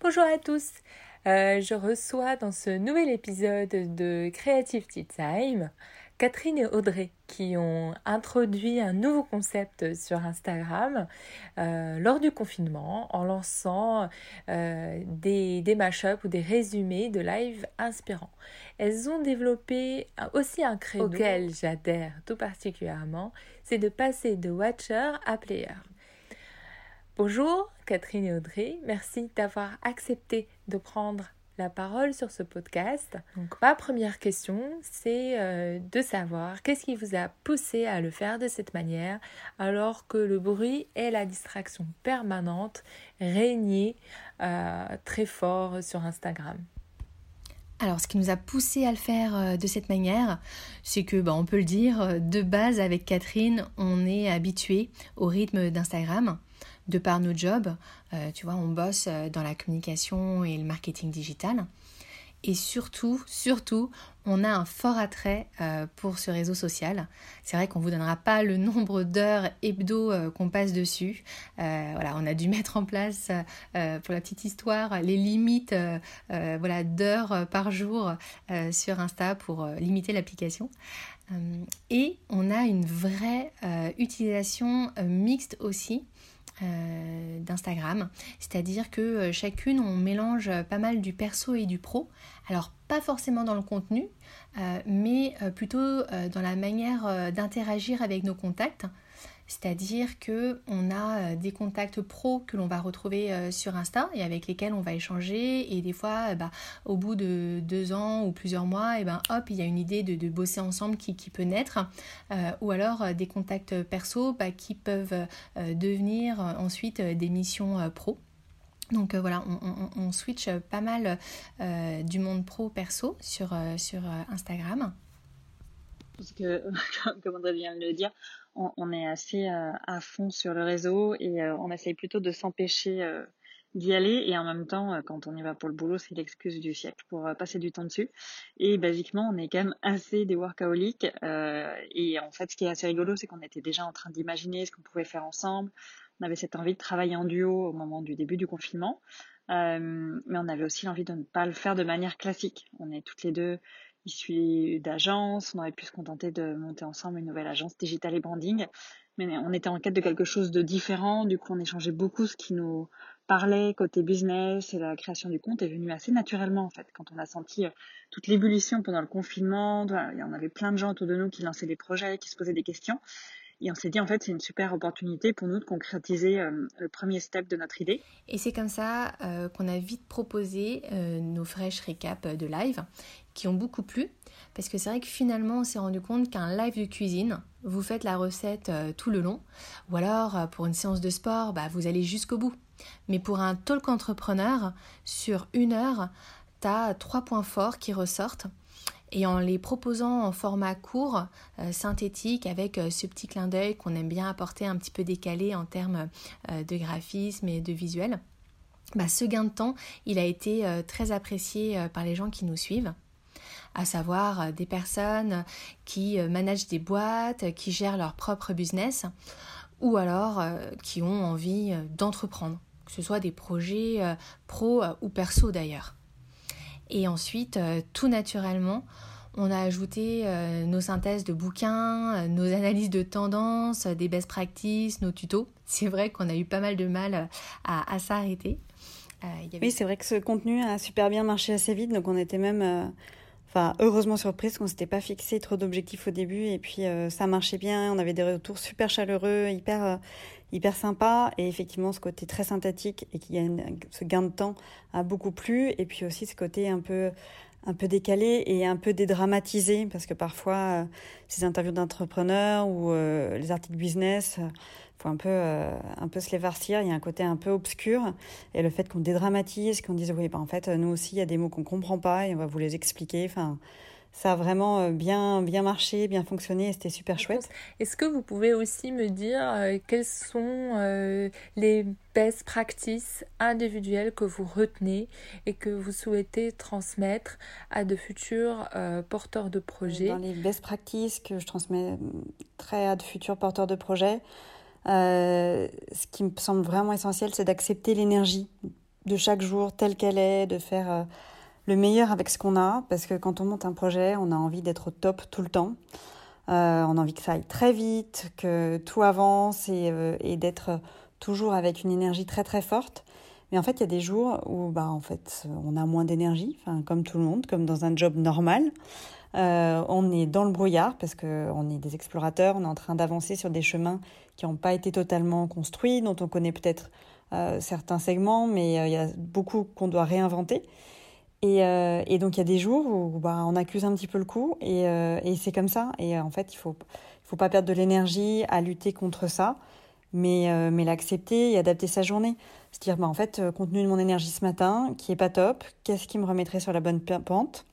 Bonjour à tous. Euh, je reçois dans ce nouvel épisode de Creative Tea Time Catherine et Audrey qui ont introduit un nouveau concept sur Instagram euh, lors du confinement en lançant euh, des, des mashups ou des résumés de live inspirants. Elles ont développé aussi un créneau auquel j'adhère tout particulièrement, c'est de passer de watcher à player. Bonjour Catherine et Audrey, merci d'avoir accepté de prendre la parole sur ce podcast. Donc, ma première question, c'est euh, de savoir qu'est-ce qui vous a poussé à le faire de cette manière alors que le bruit et la distraction permanente régnaient euh, très fort sur Instagram. Alors, ce qui nous a poussé à le faire euh, de cette manière, c'est que, bah, on peut le dire, de base avec Catherine, on est habitué au rythme d'Instagram de par nos jobs. Euh, tu vois, on bosse euh, dans la communication et le marketing digital. Et surtout, surtout, on a un fort attrait euh, pour ce réseau social. C'est vrai qu'on ne vous donnera pas le nombre d'heures hebdo qu'on passe dessus. voilà, on a dû mettre en place, pour la petite histoire, les limites voilà, d'heures par jour sur Insta pour limiter l'application. et on a une vraie utilisation mixte aussi euh, d'Instagram. C'est-à-dire que euh, chacune, on mélange pas mal du perso et du pro. Alors pas forcément dans le contenu, euh, mais plutôt dans la manière d'interagir avec nos contacts. C'est-à-dire que on a euh, des contacts pros que l'on va retrouver euh, sur Insta et avec lesquels on va échanger et des fois, euh, bah, au bout de deux ans ou plusieurs mois, et ben hop, il y a une idée de, bosser ensemble qui, peut naître, ou alors des contacts perso bah, qui peuvent devenir ensuite des missions pro. Donc voilà, on, switch pas mal du monde pro perso sur, sur Instagram. Comme André vient de le dire, on, est assez euh, à fond sur le réseau et euh, on essaye plutôt de s'empêcher euh, d'y aller et en même temps quand on y va pour le boulot c'est l'excuse du siècle pour passer du temps dessus. Et basiquement on est quand même assez des workaholics et en fait ce qui est assez rigolo c'est qu'on était déjà en train d'imaginer ce qu'on pouvait faire ensemble. On avait cette envie de travailler en duo au moment du début du confinement mais on avait aussi l'envie de ne pas le faire de manière classique. On est toutes les deux issus d'agences. On aurait pu se contenter de monter ensemble une nouvelle agence digital et branding. Mais on était en quête de quelque chose de différent. Du coup, on échangeait beaucoup ce qui nous parlait côté business et la création du compte est venue assez naturellement en fait. Quand on a senti euh, toute l'ébullition pendant le confinement, en avait plein de gens autour de nous qui lançaient des projets, qui se posaient des questions. Et on s'est dit, en fait, c'est une super opportunité pour nous de concrétiser euh, le premier step de notre idée. Et c'est comme ça euh, qu'on a vite proposé nos fraîches récaps de live qui ont beaucoup plu. Parce que c'est vrai que finalement, on s'est rendu compte qu'un live de cuisine, vous faites la recette euh, tout le long. Ou alors, euh, pour une séance de sport, bah, vous allez jusqu'au bout. Mais pour un talk entrepreneur, sur une heure, tu as trois points forts qui ressortent. Et en les proposant en format court, euh, synthétique, avec ce petit clin d'œil qu'on aime bien apporter un petit peu décalé en termes de graphisme et de visuel, bah, ce gain de temps, il a été très apprécié par les gens qui nous suivent à savoir euh, des personnes qui euh, managent des boîtes, qui gèrent leur propre business, ou alors euh, qui ont envie d'entreprendre, que ce soit des projets pro ou perso d'ailleurs. Et ensuite, tout naturellement, on a ajouté nos synthèses de bouquins, nos analyses de tendances, des best practices, nos tutos. C'est vrai qu'on a eu pas mal de mal à, s'arrêter. Oui, c'est vrai que ce contenu a super bien marché assez vite, donc on était même Enfin, heureusement surprise qu'on s'était pas fixé trop d'objectifs au début et puis euh, ça marchait bien. On avait des retours super chaleureux, hyper euh, hyper sympa et effectivement ce côté très synthétique et qui a ce gain de temps a beaucoup plu et puis aussi ce côté un peu un peu décalé et un peu dédramatisé parce que parfois euh, ces interviews d'entrepreneurs ou les articles business faut un peu, euh, un peu se les farcir. Il y a un côté un peu obscur. Et le fait qu'on dédramatise, qu'on dise, oui, bah, en fait, nous aussi, il y a des mots qu'on comprend pas et on va vous les expliquer. Enfin, ça a vraiment euh, bien, bien marché, bien fonctionné et c'était super chouette. Est-ce que vous pouvez aussi me dire euh, quels sont les best practices individuelles que vous retenez et que vous souhaitez transmettre à de futurs porteurs de projets? Dans les best practices que je transmets très à de futurs porteurs de projets, euh, ce qui me semble vraiment essentiel, c'est d'accepter l'énergie de chaque jour tel qu'elle est, de faire le meilleur avec ce qu'on a, parce que quand on monte un projet, on a envie d'être au top tout le temps. on a envie que ça aille très vite, que tout avance et, et d'être toujours avec une énergie très très forte. Mais en fait, il y a des jours où bah, en fait, on a moins d'énergie, comme tout le monde, comme dans un job normal. Euh, on est dans le brouillard parce qu'on est des explorateurs, on est en train d'avancer sur des chemins qui n'ont pas été totalement construits, dont on connaît peut-être euh, certains segments, mais euh, il y a beaucoup qu'on doit réinventer. Et, et, donc il y a des jours où bah, on accuse un petit peu le coup et, et c'est comme ça. Et en fait, il ne faut, il faut pas perdre de l'énergie à lutter contre ça mais, euh, mais l'accepter et adapter sa journée. C'est-à-dire, bah, en fait, euh, compte tenu de mon énergie ce matin, qui est pas top, qu'est-ce qui me remettrait sur la bonne pente?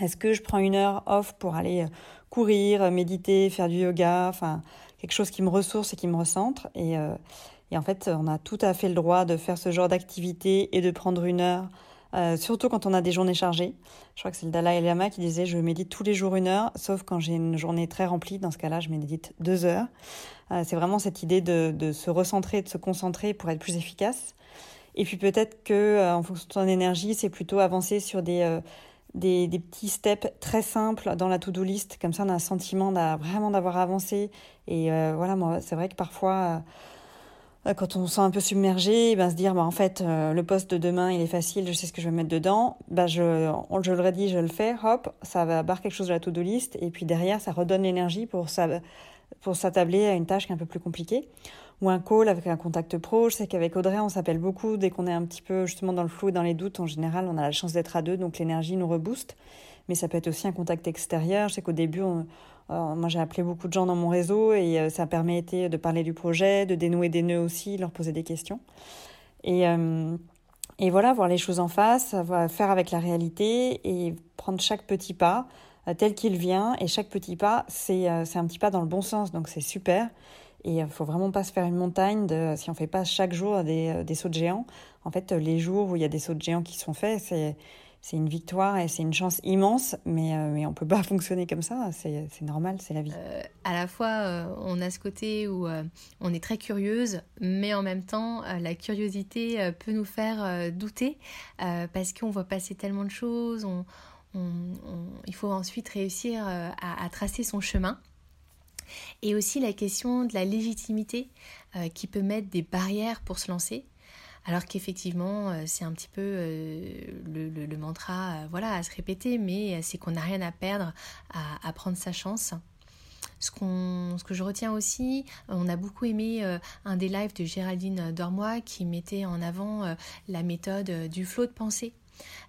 Est-ce que je prends une heure off pour aller euh, courir, méditer, faire du yoga, enfin, quelque chose qui me ressource et qui me recentre? Et, et en fait, on a tout à fait le droit de faire ce genre d'activité et de prendre une heure euh, surtout quand on a des journées chargées. Je crois que c'est le Dalai Lama qui disait je médite tous les jours une heure, sauf quand j'ai une journée très remplie. Dans ce cas-là, je médite deux heures. Euh, c'est vraiment cette idée de, se recentrer, de se concentrer pour être plus efficace. Et puis peut-être que euh, en fonction de ton énergie, c'est plutôt avancer sur des, petits steps très simples dans la to-do list. Comme ça, on a un sentiment vraiment d'avoir avancé. Et voilà, moi, c'est vrai que parfois quand on se sent un peu submergé, ben, se dire bah, en fait euh, le poste de demain il est facile, je sais ce que je vais mettre dedans, ben, je, je le redis, je le fais, hop, ça va barrer quelque chose de la to-do list et puis derrière ça redonne l'énergie pour pour s'attabler à une tâche qui est un peu plus compliquée. Ou un call avec un contact pro. Je sais qu'avec Audrey, on s'appelle beaucoup. Dès qu'on est un petit peu justement dans le flou et dans les doutes, en général, on a la chance d'être à deux, donc l'énergie nous rebooste. Mais ça peut être aussi un contact extérieur. Je sais qu'au début, on, moi, j'ai appelé beaucoup de gens dans mon réseau et euh, ça permettait de parler du projet, de dénouer des nœuds aussi, leur poser des questions. Et, euh, et voilà, voir les choses en face, faire avec la réalité et prendre chaque petit pas euh, tel qu'il vient. Et chaque petit pas, c'est un petit pas dans le bon sens, donc c'est super. Et il faut vraiment pas se faire une montagne de, si on fait pas chaque jour des, des sauts de géants. En fait, les jours où il y a des sauts de géants qui sont faits, c'est c'est une victoire et c'est une chance immense, mais, euh, mais on ne peut pas fonctionner comme ça, c'est normal, c'est la vie. Euh, à la fois, euh, on a ce côté où on est très curieuse, mais en même temps, la curiosité peut nous faire douter parce qu'on voit passer tellement de choses, il faut ensuite réussir à, tracer son chemin. Et aussi la question de la légitimité qui peut mettre des barrières pour se lancer. Alors qu'effectivement, euh, c'est un petit peu euh, le, mantra euh, voilà, à se répéter, mais c'est qu'on n'a rien à perdre à, prendre sa chance. Ce, ce, que je retiens aussi, on a beaucoup aimé un des lives de Géraldine Dormois qui mettait en avant la méthode du flot de pensée.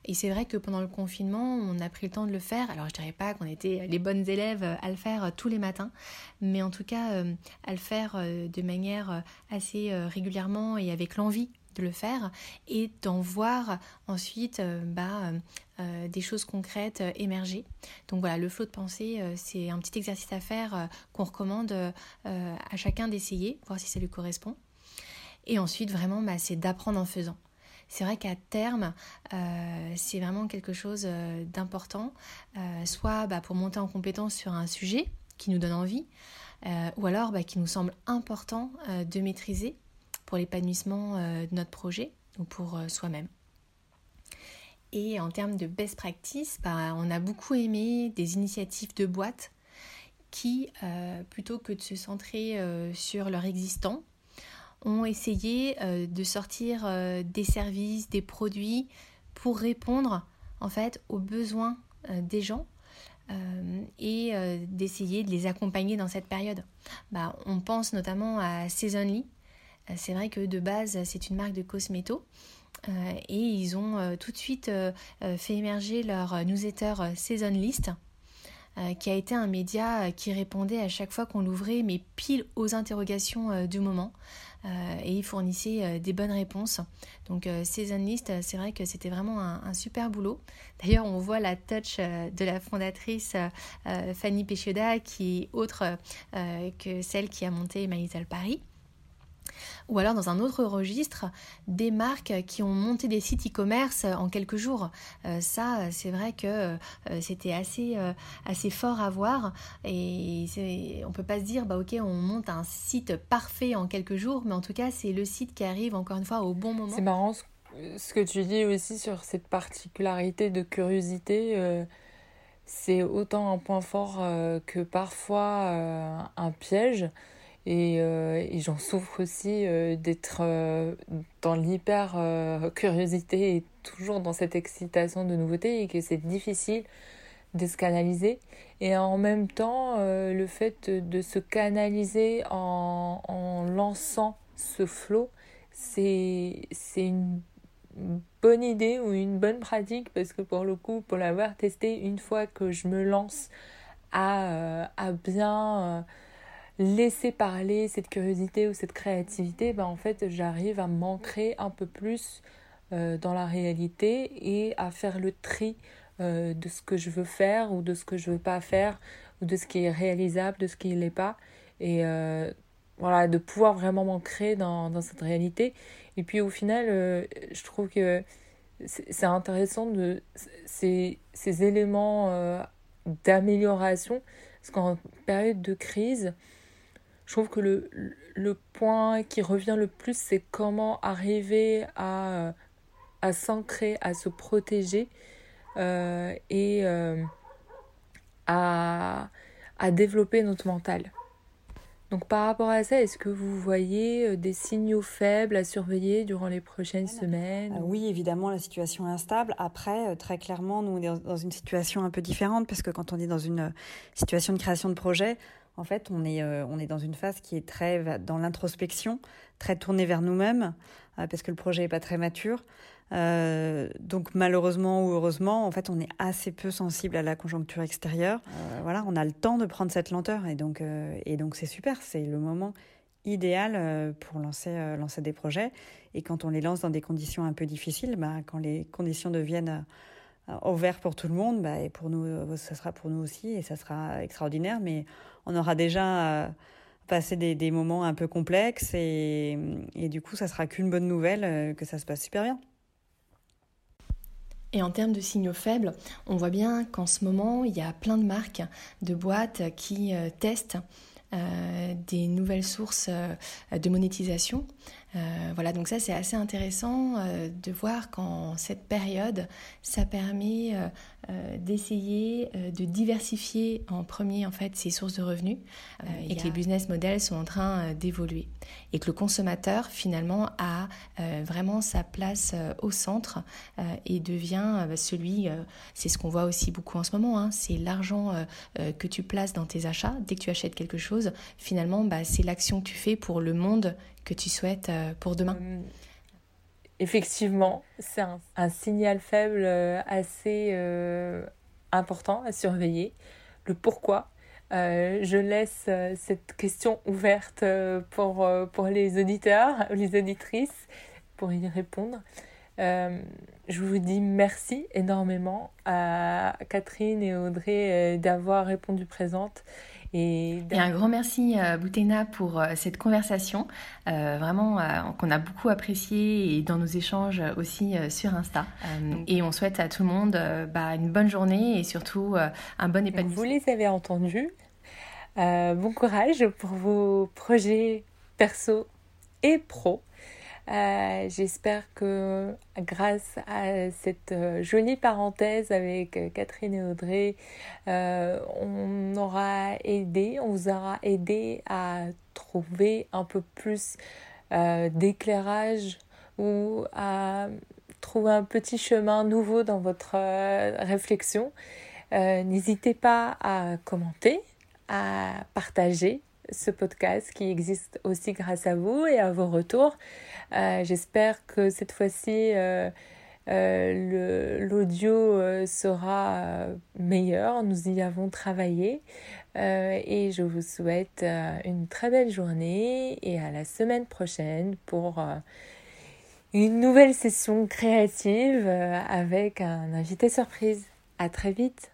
Et c'est vrai que pendant le confinement, on a pris le temps de le faire. Alors je dirais pas qu'on était les bonnes élèves à le faire tous les matins, mais en tout cas à le faire de manière assez régulièrement et avec l'envie de le faire et d'en voir ensuite euh, bah, euh, euh, des choses concrètes émerger. Donc voilà, le flot de pensée, c'est un petit exercice à faire qu'on recommande à chacun d'essayer, voir si ça lui correspond. Et ensuite, vraiment, bah, c'est d'apprendre en faisant. C'est vrai qu'à terme, c'est vraiment quelque chose d'important, soit bah, pour monter en compétence sur un sujet qui nous donne envie, ou alors qui nous semble important de maîtriser pour l'épanouissement euh, de notre projet ou pour euh, soi-même. Et en termes de best practice, bah, on a beaucoup aimé des initiatives de boîtes qui, euh, plutôt que de se centrer sur leur existant, ont essayé de sortir des services, des produits pour répondre en fait aux besoins des gens et d'essayer de les accompagner dans cette période. Bah, on pense notamment à Seasonly, euh, c'est vrai que de base, c'est une marque de cosméto. Euh, et ils ont euh, tout de suite fait émerger leur newsletter Season List, qui a été un média qui répondait à chaque fois qu'on l'ouvrait, mais pile aux interrogations du moment. et il fournissait des bonnes réponses. Donc Season List, c'est vrai que c'était vraiment un, super boulot. D'ailleurs, on voit la touch de la fondatrice Fanny Péchioda, qui est autre que celle qui a monté My Paris. Ou alors dans un autre registre, des marques qui ont monté des sites e-commerce en quelques jours. Euh, ça, c'est vrai que euh, c'était assez, euh, assez fort à voir. Et on peut pas se dire, bah ok, on monte un site parfait en quelques jours, mais en tout cas, c'est le site qui arrive encore une fois au bon moment. C'est marrant ce que tu dis aussi sur cette particularité de curiosité, c'est autant un point fort que parfois un piège. Et, et j'en souffre aussi d'être dans l'hyper curiosité et toujours dans cette excitation de nouveauté et que c'est difficile de se canaliser. Et en même temps, le fait de se canaliser en, lançant ce flow, c'est une bonne idée ou une bonne pratique parce que pour le coup, pour l'avoir testé, une fois que je me lance à, euh, à bien euh, laisser parler cette curiosité ou cette créativité, ben en fait, j'arrive à m'ancrer un peu plus euh, dans la réalité et à faire le tri de ce que je veux faire ou de ce que je veux pas faire ou de ce qui est réalisable, de ce qui ne l'est pas. Et voilà, de pouvoir vraiment m'ancrer dans, dans, cette réalité. Et puis au final, euh, je trouve que c'est intéressant de ces, ces éléments euh, d'amélioration, parce qu'en période de crise, je trouve que le, le point qui revient le plus, c'est comment arriver à, à s'ancrer, à se protéger euh, et à, à développer notre mental. Donc par rapport à ça, est-ce que vous voyez euh, des signaux faibles à surveiller durant les prochaines semaines euh, Oui, évidemment, la situation est instable. Après, euh, très clairement, nous, on est dans une situation un peu différente parce que quand on est dans une situation de création de projet, en fait, on est, on est dans une phase qui est très dans l'introspection, très tournée vers nous-mêmes, parce que le projet n'est pas très mature. Euh, donc malheureusement ou heureusement, en fait, on est assez peu sensible à la conjoncture extérieure. Euh, voilà, on a le temps de prendre cette lenteur et donc euh, c'est super, c'est le moment idéal pour lancer lancer des projets. Et quand on les lance dans des conditions un peu difficiles, bah, quand les conditions deviennent au vert pour tout le monde, bah, et pour nous, ça sera pour nous aussi et ça sera extraordinaire. Mais on aura déjà passé des, moments un peu complexes et, du coup, ça sera qu'une bonne nouvelle que ça se passe super bien. Et en termes de signaux faibles, on voit bien qu'en ce moment, il y a plein de marques, de boîtes qui euh, testent euh, des nouvelles sources euh, de monétisation. Voilà, donc ça c'est assez intéressant de voir qu'en cette période, ça permet euh, d'essayer euh, de diversifier en premier en fait ses sources de revenus euh, et que les business models sont en train d'évoluer. Et que le consommateur finalement a vraiment sa place au centre et devient celui, c'est ce qu'on voit aussi beaucoup en ce moment, hein, c'est l'argent que tu places dans tes achats. Dès que tu achètes quelque chose, finalement bah, c'est l'action que tu fais pour le monde que tu souhaites pour demain? Effectivement, c'est un, signal faible euh, assez euh, important à surveiller. Le pourquoi? Euh, je laisse cette question ouverte pour, pour les auditeurs, les auditrices, pour y répondre. je vous dis merci énormément à Catherine et Audrey d'avoir répondu présente et, un grand merci, euh, Boutena, pour euh, cette conversation, euh, vraiment qu'on a beaucoup apprécié et dans nos échanges aussi sur Insta. et on souhaite à tout le monde bah, une bonne journée et surtout un bon épanouissement. Vous les avez entendus. bon courage pour vos projets perso et pro. Euh, j'espère que grâce à cette euh, jolie parenthèse avec euh, Catherine et Audrey, on aura aidé, on vous aura aidé à trouver un peu plus d'éclairage ou à trouver un petit chemin nouveau dans votre réflexion. N'hésitez pas à commenter, à partager ce podcast qui existe aussi grâce à vous et à vos retours. Euh, j'espère que cette fois-ci, euh, euh, l'audio sera meilleur. Nous y avons travaillé. et je vous souhaite une très belle journée et à la semaine prochaine pour une nouvelle session créative avec un invité surprise. À très vite.